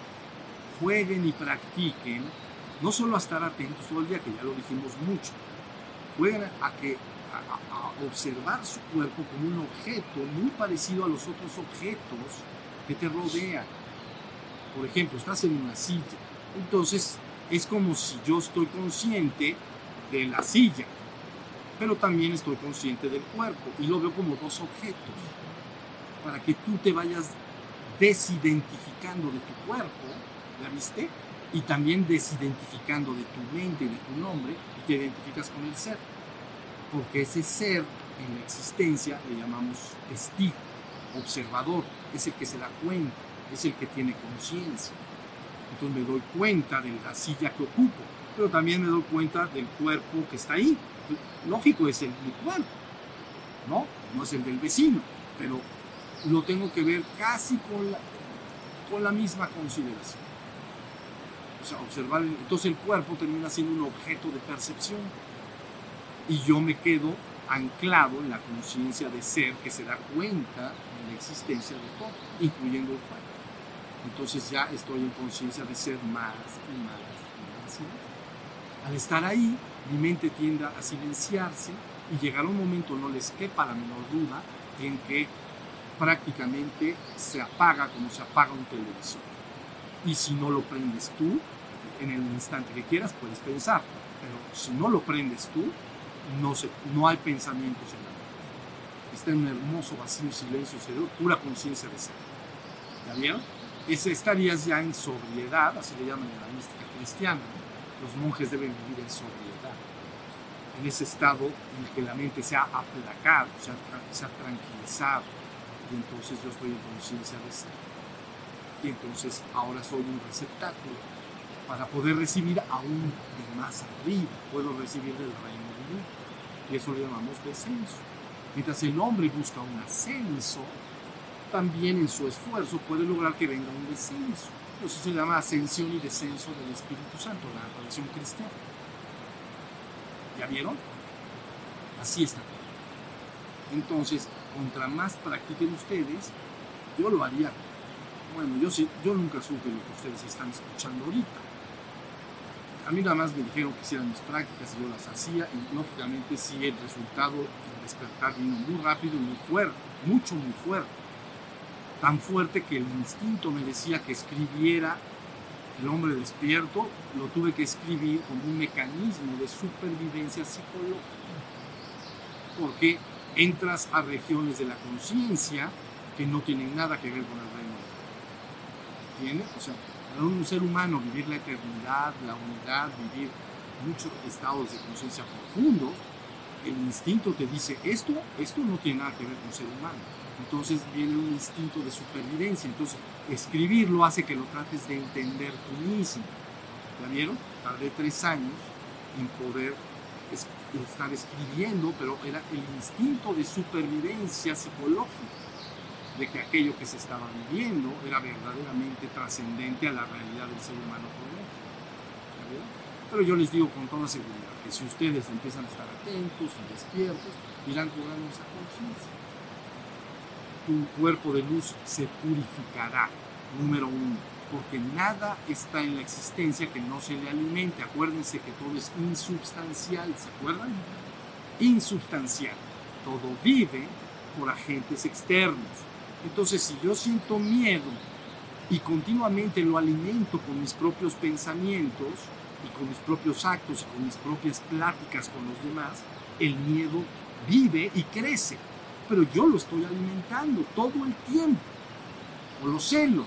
Jueguen y practiquen, no solo a estar atentos todo el día, que ya lo dijimos mucho, jueguen a, que, a observar su cuerpo como un objeto muy parecido a los otros objetos que te rodean. Por ejemplo, estás en una silla, entonces es como si yo estoy consciente de la silla, pero también estoy consciente del cuerpo y lo veo como dos objetos, para que tú te vayas desidentificando de tu cuerpo, ¿la viste? Y también desidentificando de tu mente y de tu nombre y te identificas con el ser, porque ese ser en la existencia le llamamos testigo, observador, es el que se da cuenta, es el que tiene conciencia. Entonces me doy cuenta de la silla que ocupo, pero también me doy cuenta del cuerpo que está ahí. Lógico, es el mi cuerpo, ¿no? No es el del vecino, pero lo tengo que ver casi con con la misma consideración. Sea, observar, entonces el cuerpo termina siendo un objeto de percepción y yo me quedo anclado en la conciencia de ser que se da cuenta de la existencia de todo, incluyendo el cuerpo. Entonces ya estoy en conciencia de ser más y más y más y más. Al estar ahí, mi mente tiende a silenciarse y llegará un momento, no les quepa la menor duda, en que prácticamente se apaga como se apaga un televisor. Y si no lo prendes tú, en el instante que quieras puedes pensar, pero si no lo prendes tú, no, se, no hay pensamientos en la mente. Está en un hermoso vacío, silencio, cerebro, pura conciencia de ser. ¿Ya vieron? Estarías ya en sobriedad, así le llaman en la mística cristiana. Los monjes deben vivir en sobriedad, en ese estado en el que la mente se ha aplacado, se ha, se ha tranquilizado, y entonces yo estoy en conciencia de ser. Y entonces ahora soy un receptáculo para poder recibir aún de más arriba, puedo recibir del reino divino. Y eso le llamamos descenso. Mientras el hombre busca un ascenso, también en su esfuerzo puede lograr que venga un descenso. Eso se llama ascensión y descenso del Espíritu Santo, la tradición cristiana. ¿Ya vieron? Así está. Entonces, contra más practiquen ustedes, yo lo haría. Bueno, yo, nunca supe lo que ustedes están escuchando ahorita. A mí nada más me dijeron que hicieran mis prácticas y yo las hacía y lógicamente sí el resultado despertar vino muy rápido y muy fuerte, mucho, muy fuerte. Tan fuerte que el instinto me decía que escribiera el hombre despierto, lo tuve que escribir como un mecanismo de supervivencia psicológica. Porque entras a regiones de la conciencia que no tienen nada que ver con el reino. ¿Entiendes? O sea, para un ser humano vivir la eternidad, la unidad, vivir muchos estados de conciencia profundo, el instinto te dice, esto, esto no tiene nada que ver con ser humano. Entonces viene un instinto de supervivencia. Entonces, escribirlo hace que lo trates de entender tú mismo. ¿Ya vieron? Tardé tres años en poder es, estar escribiendo, pero era el instinto de supervivencia psicológica, de que aquello que se estaba viviendo era verdaderamente trascendente a la realidad del ser humano. Pero yo les digo con toda seguridad que si ustedes empiezan a estar atentos y despiertos, irán cobrando esa conciencia. Tu cuerpo de luz se purificará, número uno, porque nada está en la existencia que no se le alimente. Acuérdense que todo es insubstancial, ¿se acuerdan? Insubstancial. Todo vive por agentes externos. Entonces, si yo siento miedo y continuamente lo alimento con mis propios pensamientos y con mis propios actos y con mis propias pláticas con los demás, el miedo vive y crece. Pero yo lo estoy alimentando todo el tiempo. O los celos.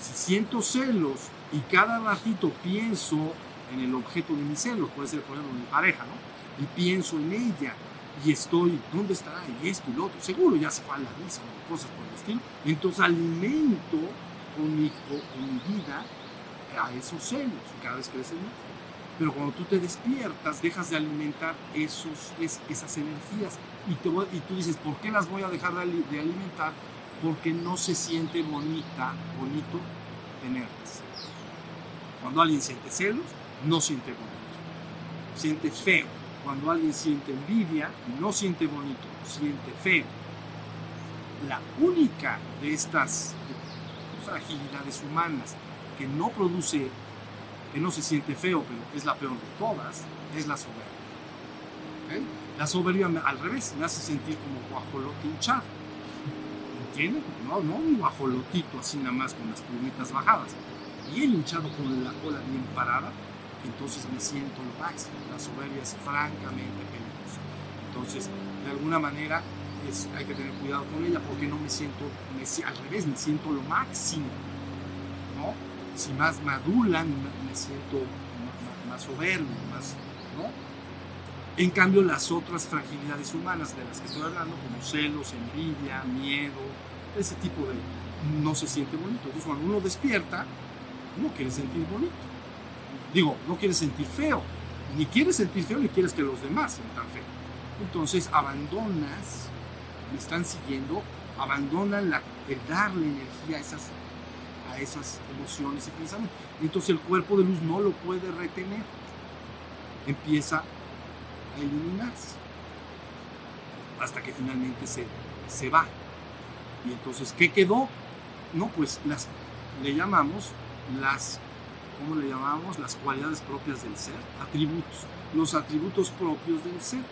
Si siento celos y cada ratito pienso en el objeto de mis celos, puede ser por ejemplo mi pareja, ¿no? Y pienso en ella y estoy, ¿dónde estará? Y esto y lo otro. Seguro ya se fue a la risa o cosas por el estilo. Entonces alimento con mi, con mi vida a esos celos cada vez crecen más. Pero cuando tú te despiertas, dejas de alimentar esos, es, esas energías y, te y tú dices, ¿por qué las voy a dejar de, de alimentar? Porque no se siente bonita, bonito tenerlas. Cuando alguien siente celos, no siente bonito. Siente feo. Cuando alguien siente envidia, no siente bonito, siente feo. La única de estas fragilidades humanas que no produce, que no se siente feo, pero es la peor de todas, es la soberbia. La soberbia al revés me hace sentir como guajolote hinchado. ¿Entienden? No, no un guajolotito así nada más con las plumitas bajadas. Bien hinchado con la cola bien parada, entonces me siento lo máximo. La soberbia es francamente peligrosa. Entonces, de alguna manera, hay que tener cuidado con ella porque no me siento, al revés, me siento lo máximo. ¿no? Si más madulan, me, siento ma- más soberbio, más, ¿no? En cambio, las otras fragilidades humanas de las que estoy hablando, como celos, envidia, miedo, ese tipo de... no se siente bonito. Entonces, cuando uno despierta, no quiere sentir bonito. Digo, no quiere sentir feo. Ni quieres sentir feo, ni quieres que los demás sientan feo. Entonces, abandonas, me están siguiendo, abandonan la, el darle energía a esas, a esas emociones y pensamientos. Entonces, el cuerpo de luz no lo puede retener. Empieza a iluminarse hasta que finalmente se, se va. Y entonces, ¿qué quedó? No, pues las, le llamamos las, ¿cómo le llamamos? Las cualidades propias del ser, atributos, los atributos propios del ser,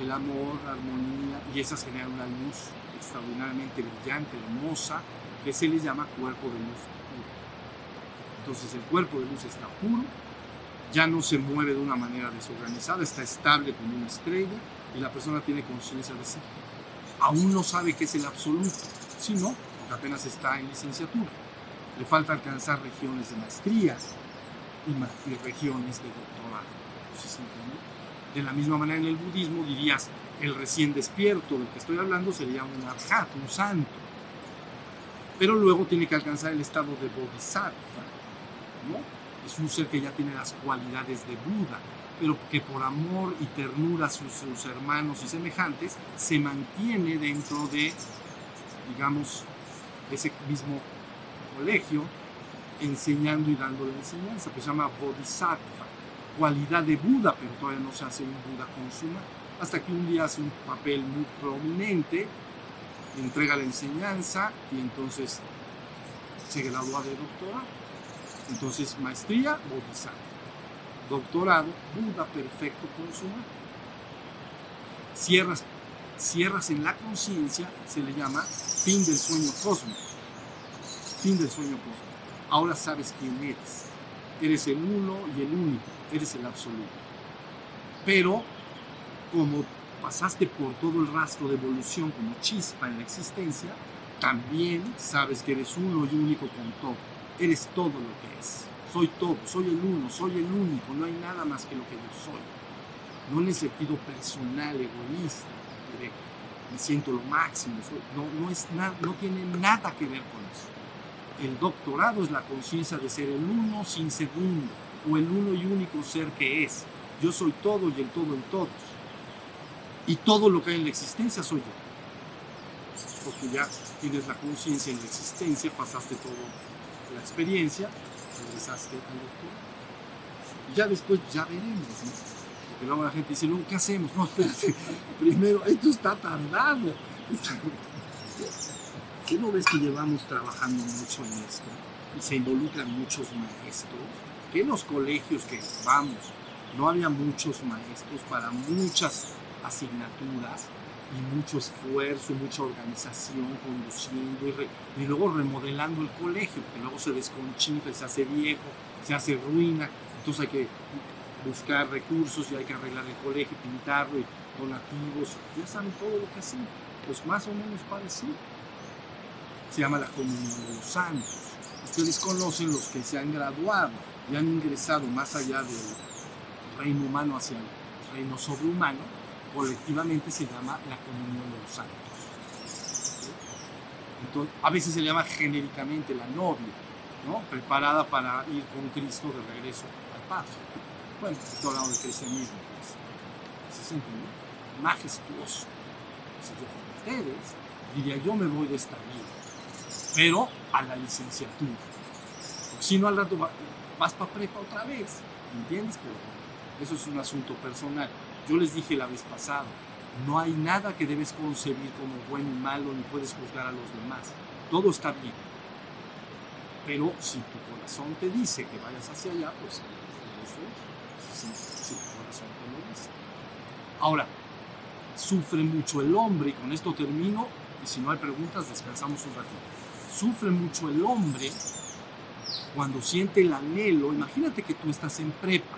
el amor, la armonía, y esas generan una luz extraordinariamente brillante, hermosa, que se les llama cuerpo de luz puro. Entonces el cuerpo de luz está puro, ya no se mueve de una manera desorganizada, está estable como una estrella y la persona tiene conciencia de sí. Aún no sabe qué es el absoluto, sino porque apenas está en licenciatura. Le falta alcanzar regiones de maestría y, regiones de doctorado. ¿Sí? De la misma manera en el budismo dirías, el recién despierto del que estoy hablando sería un arhat, un santo. Pero luego tiene que alcanzar el estado de bodhisattva, ¿no? Es un ser que ya tiene las cualidades de Buda, pero que por amor y ternura a sus, sus hermanos y semejantes se mantiene dentro de, digamos, ese mismo colegio, enseñando y dando la enseñanza, pues se llama bodhisattva, cualidad de Buda, pero todavía no se hace un Buda consumado, hasta que un día hace un papel muy prominente, entrega la enseñanza y entonces se gradúa de doctorado. Entonces, maestría, bodhisattva. Doctorado, Buda perfecto consumado. Cierras, cierras en la conciencia, se le llama fin del sueño cósmico. Fin del sueño cósmico. Ahora sabes quién eres. Eres el uno y el único. Eres el absoluto. Pero, como pasaste por todo el rastro de evolución como chispa en la existencia, también sabes que eres uno y único con todo. Eres todo lo que es. Soy todo, soy el uno, soy el único, no hay nada más que lo que yo soy. No en el sentido personal, egoísta, de me siento lo máximo, no, no, es nada, no tiene nada que ver con eso. El doctorado es la conciencia de ser el uno sin segundo, o el uno y único ser que es. Yo soy todo y el todo en todos. Y todo lo que hay en la existencia soy yo. Porque ya tienes la conciencia en la existencia, pasaste toda la experiencia, regresaste al doctor. Ya después, ya veremos, ¿no? Porque luego la gente dice, ¿qué hacemos? *laughs* No, primero, esto está tardado. ¿Qué no ves que llevamos trabajando mucho en esto? Y se involucran muchos maestros. Que en los colegios que vamos no había muchos maestros para muchas asignaturas y mucho esfuerzo, mucha organización conduciendo y, luego remodelando el colegio, porque luego se desconchifla, se hace viejo, se hace ruina, entonces hay que buscar recursos y hay que arreglar el colegio, pintarlo y donativos, ya saben todo lo que hacen, pues más o menos parecido. Se llama la comunión de los santos. Ustedes conocen los que se han graduado y han ingresado más allá del reino humano hacia el reino sobrehumano, colectivamente se llama la comunión de los santos. Entonces, a veces se le llama genéricamente la novia, ¿no? preparada para ir con Cristo de regreso al Padre. Bueno, estoy hablando del cristianismo. Pues. ¿Sí se entiende? Majestuoso. Si yo fuera ustedes, diría yo me voy de esta vida, pero a la licenciatura. Si no, al rato va- vas para prepa otra vez, ¿entiendes? Pero eso es un asunto personal. Yo les dije la vez pasada, no hay nada que debes concebir como bueno y malo, ni puedes juzgar a los demás. Todo está bien. Pero si tu corazón te dice que vayas hacia allá, pues. Si, si tu corazón te lo dice. Ahora, sufre mucho el hombre, y con esto termino, y si no hay preguntas, descansamos un ratito. Sufre mucho el hombre cuando siente el anhelo. Imagínate que tú estás en prepa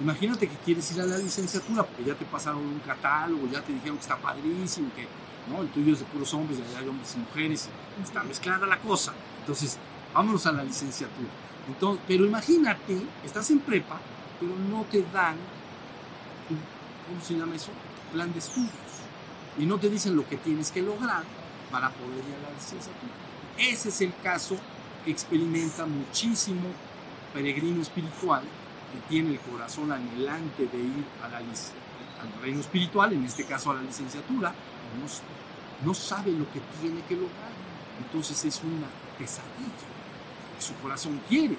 Imagínate que quieres ir a la licenciatura porque ya te pasaron un catálogo, ya te dijeron que está padrísimo, que ¿no? el tuyo es de puros hombres, ya hay hombres y mujeres, está mezclada la cosa. Entonces, vámonos a la licenciatura. Entonces, pero imagínate, estás en prepa, pero no te dan, ¿cómo se llama eso? Plan de estudios. Y no te dicen lo que tienes que lograr para poder ir a la licenciatura. Ese es el caso que experimenta muchísimo peregrino espiritual que tiene el corazón anhelante de ir a la, al reino espiritual, en este caso a la licenciatura, no, no sabe lo que tiene que lograr. Entonces es una pesadilla. Su corazón quiere.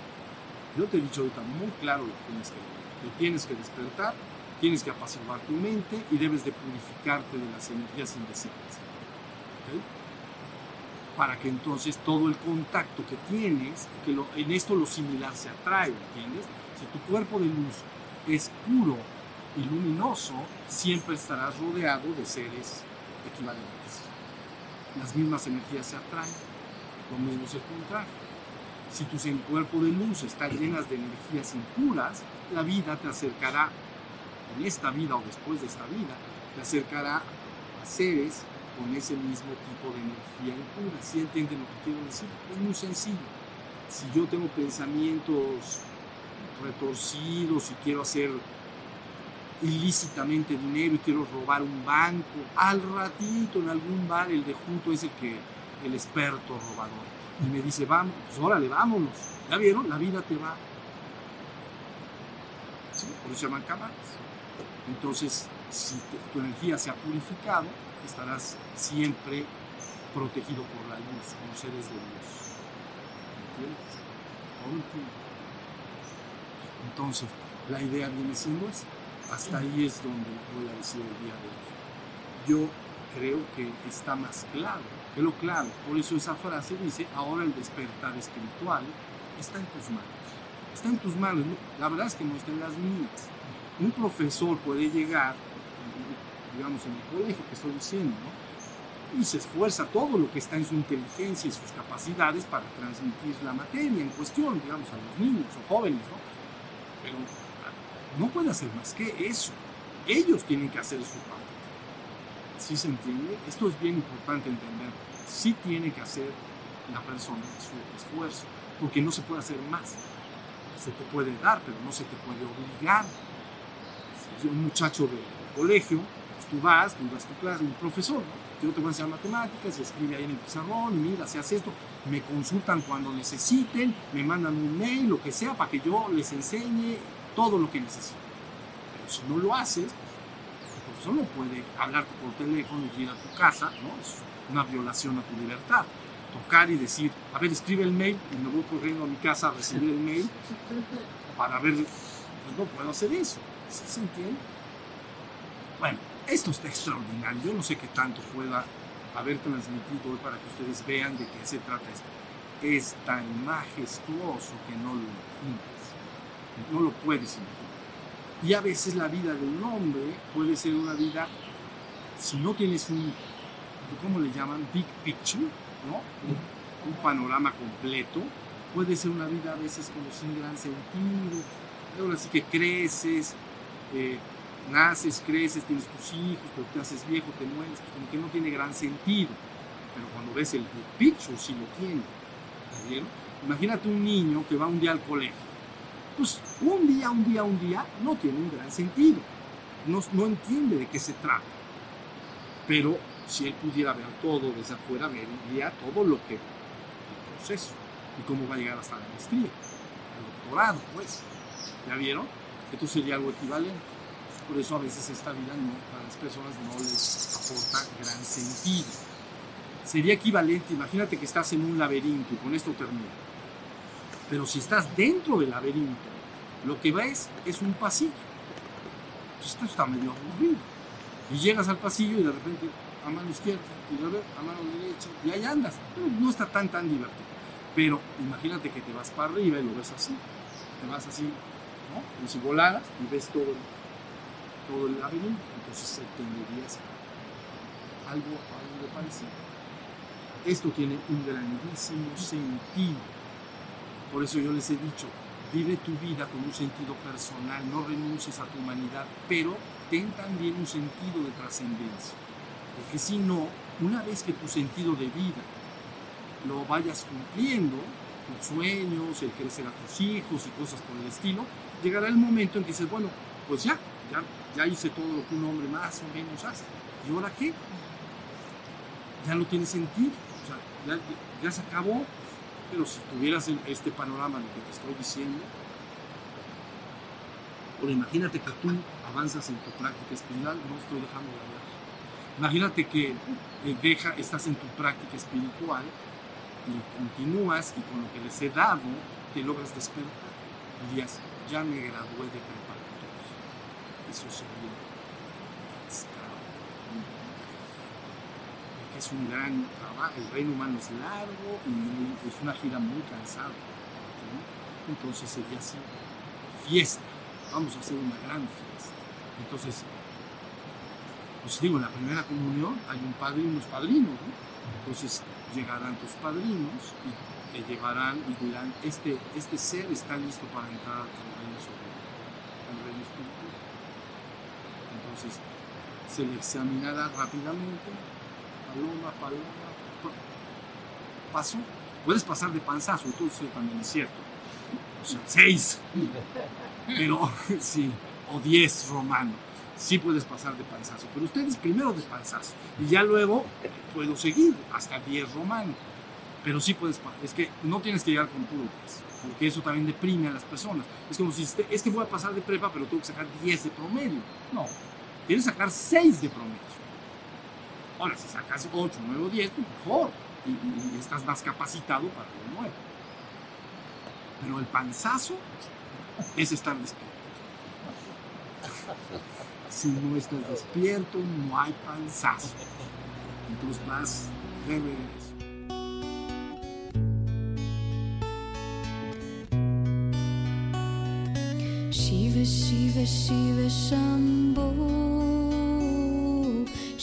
Yo te he dicho ahorita muy claro lo que tienes que lograr. Te tienes que despertar, tienes que apaciguar tu mente y debes de purificarte de las energías indeseadas. Para que entonces todo el contacto que tienes, que en esto lo similar se atrae, ¿entiendes? Si tu cuerpo de luz es puro y luminoso, siempre estarás rodeado de seres equivalentes. Las mismas energías se atraen, lo mismo es el contrario. Si tu cuerpo de luz está llenas de energías impuras, la vida te acercará, en esta vida o después de esta vida, te acercará a seres con ese mismo tipo de energía impura. ¿Sí entienden lo que quiero decir? Es muy sencillo. Si yo tengo pensamientos retorcidos y quiero hacer ilícitamente dinero y quiero robar un banco, al ratito en algún bar el de junto es el que el experto robador y me dice, vamos, pues órale, vámonos. ¿Ya vieron? La vida te va. Por eso se llaman. Entonces, si tu energía se ha purificado, estarás siempre protegido por la luz, como seres de luz. ¿Entiendes? Entonces, la idea viene siendo esa. Hasta ahí es donde voy a decir el día de hoy. Yo creo que está más claro, que lo claro. Por eso esa frase dice, ahora el despertar espiritual está en tus manos. Está en tus manos. La verdad es que no está en las mías. Un profesor puede llegar, digamos, en el colegio que estoy diciendo, ¿no? y se esfuerza todo lo que está en su inteligencia y sus capacidades para transmitir la materia en cuestión, digamos, a los niños o jóvenes, ¿no? Pero no puede hacer más que eso. Ellos tienen que hacer su parte. ¿Sí se entiende? Esto es bien importante entender. Sí tiene que hacer la persona su esfuerzo, porque no se puede hacer más. Se te puede dar, pero no se te puede obligar. Si un muchacho de colegio, pues tú vas, tú das tu clase, un profesor, yo te voy a enseñar matemáticas, escribe ahí en el pizarrón, mira, se hace esto, me consultan cuando necesiten, me mandan un mail, lo que sea, para que yo les enseñe todo lo que necesiten. Pero si no lo haces, el profesor no puede hablarte por teléfono y ir a tu casa, ¿no? Es una violación a tu libertad. Tocar y decir, a ver, escribe el mail y me voy corriendo a mi casa a recibir el mail para ver, pues no puedo hacer eso. ¿Sí se entiende? Bueno, esto está extraordinario. Yo no sé qué tanto pueda haber transmitido hoy para que ustedes vean de qué se trata esto. Es tan majestuoso que no lo imaginas. No lo puedes imaginar. Y a veces la vida de un hombre puede ser una vida, si no tienes un, ¿cómo le llaman? Big picture, ¿no? Un, panorama completo. Puede ser una vida a veces como sin gran sentido. Ahora sí que creces, eh, naces, creces, tienes tus hijos, pero te haces viejo, te mueres, pues como que no tiene gran sentido. Pero cuando ves el big picture, sí lo tiene. ¿Vieron? Imagínate un niño que va un día al colegio. Pues un día, un día, un día no tiene un gran sentido. No, no entiende de qué se trata. Pero si él pudiera ver todo desde afuera, vería todo lo que, el proceso y cómo va a llegar hasta la maestría, el doctorado, pues. ¿Ya vieron? Esto sería algo equivalente. Por eso a veces esta vida no, a las personas no les aporta gran sentido. Sería equivalente, imagínate que estás en un laberinto y con esto termino. Pero si estás dentro del laberinto, lo que ves es un pasillo. Pues esto está medio aburrido. Y llegas al pasillo y de repente a mano izquierda, y luego a mano derecha, y ahí andas. No está tan, tan divertido. Pero imagínate que te vas para arriba y lo ves así. Te vas así, ¿no? Como si volaras y ves todo el todo el laberinto, entonces entenderías algo, algo parecido. Esto tiene un grandísimo sentido. Por eso yo les he dicho, vive tu vida con un sentido personal, no renuncies a tu humanidad, pero ten también un sentido de trascendencia. Porque si no, una vez que tu sentido de vida lo vayas cumpliendo, tus sueños, el crecer a tus hijos y cosas por el estilo, llegará el momento en que dices, bueno, pues ya, ya, ya hice todo lo que un hombre más o menos hace. ¿Y ahora qué? Ya no tiene sentido. O sea, ya, se acabó. Pero si tuvieras este panorama, lo que te estoy diciendo, pero imagínate que tú avanzas en tu práctica espiritual, no estoy dejando de hablar. Imagínate que eh, deja, estás en tu práctica espiritual y continúas y con lo que les he dado te logras despertar. Y dirías, ya me gradué de preparatoria. Eso extraordinario. Porque es un gran trabajo, el reino humano es largo y es una gira muy cansada. Entonces sería así, fiesta, vamos a hacer una gran fiesta. Entonces, pues digo, en la primera comunión hay un padre y unos padrinos, ¿no? Entonces llegarán tus padrinos y te llevarán y dirán, este, este ser está listo para entrar al reino sobrenatural, al reino espiritual. Entonces se le examinará rápidamente, paloma, paloma, pa- paso. Puedes pasar de panzazo, todo eso también es cierto. O sea, seis, pero *laughs* sí, o diez romano. Sí puedes pasar de panzazo, pero ustedes primero de panzazo y ya luego puedo seguir hasta 10 romano. Pero sí puedes, pa- es que no tienes que llegar con puro 10, porque eso también deprime a las personas. Es como si es que voy a pasar de prepa, pero tengo que sacar 10 de promedio. No, tienes que sacar 6 de promedio. Ahora, si sacas 8, 9 o 10, pues mejor, y, estás más capacitado para lo nuevo. Pero el panzazo es estar despierto. Si no estás despierto, no hay panzazo. Entonces vas de. Shiva Shiva Shiva Shambho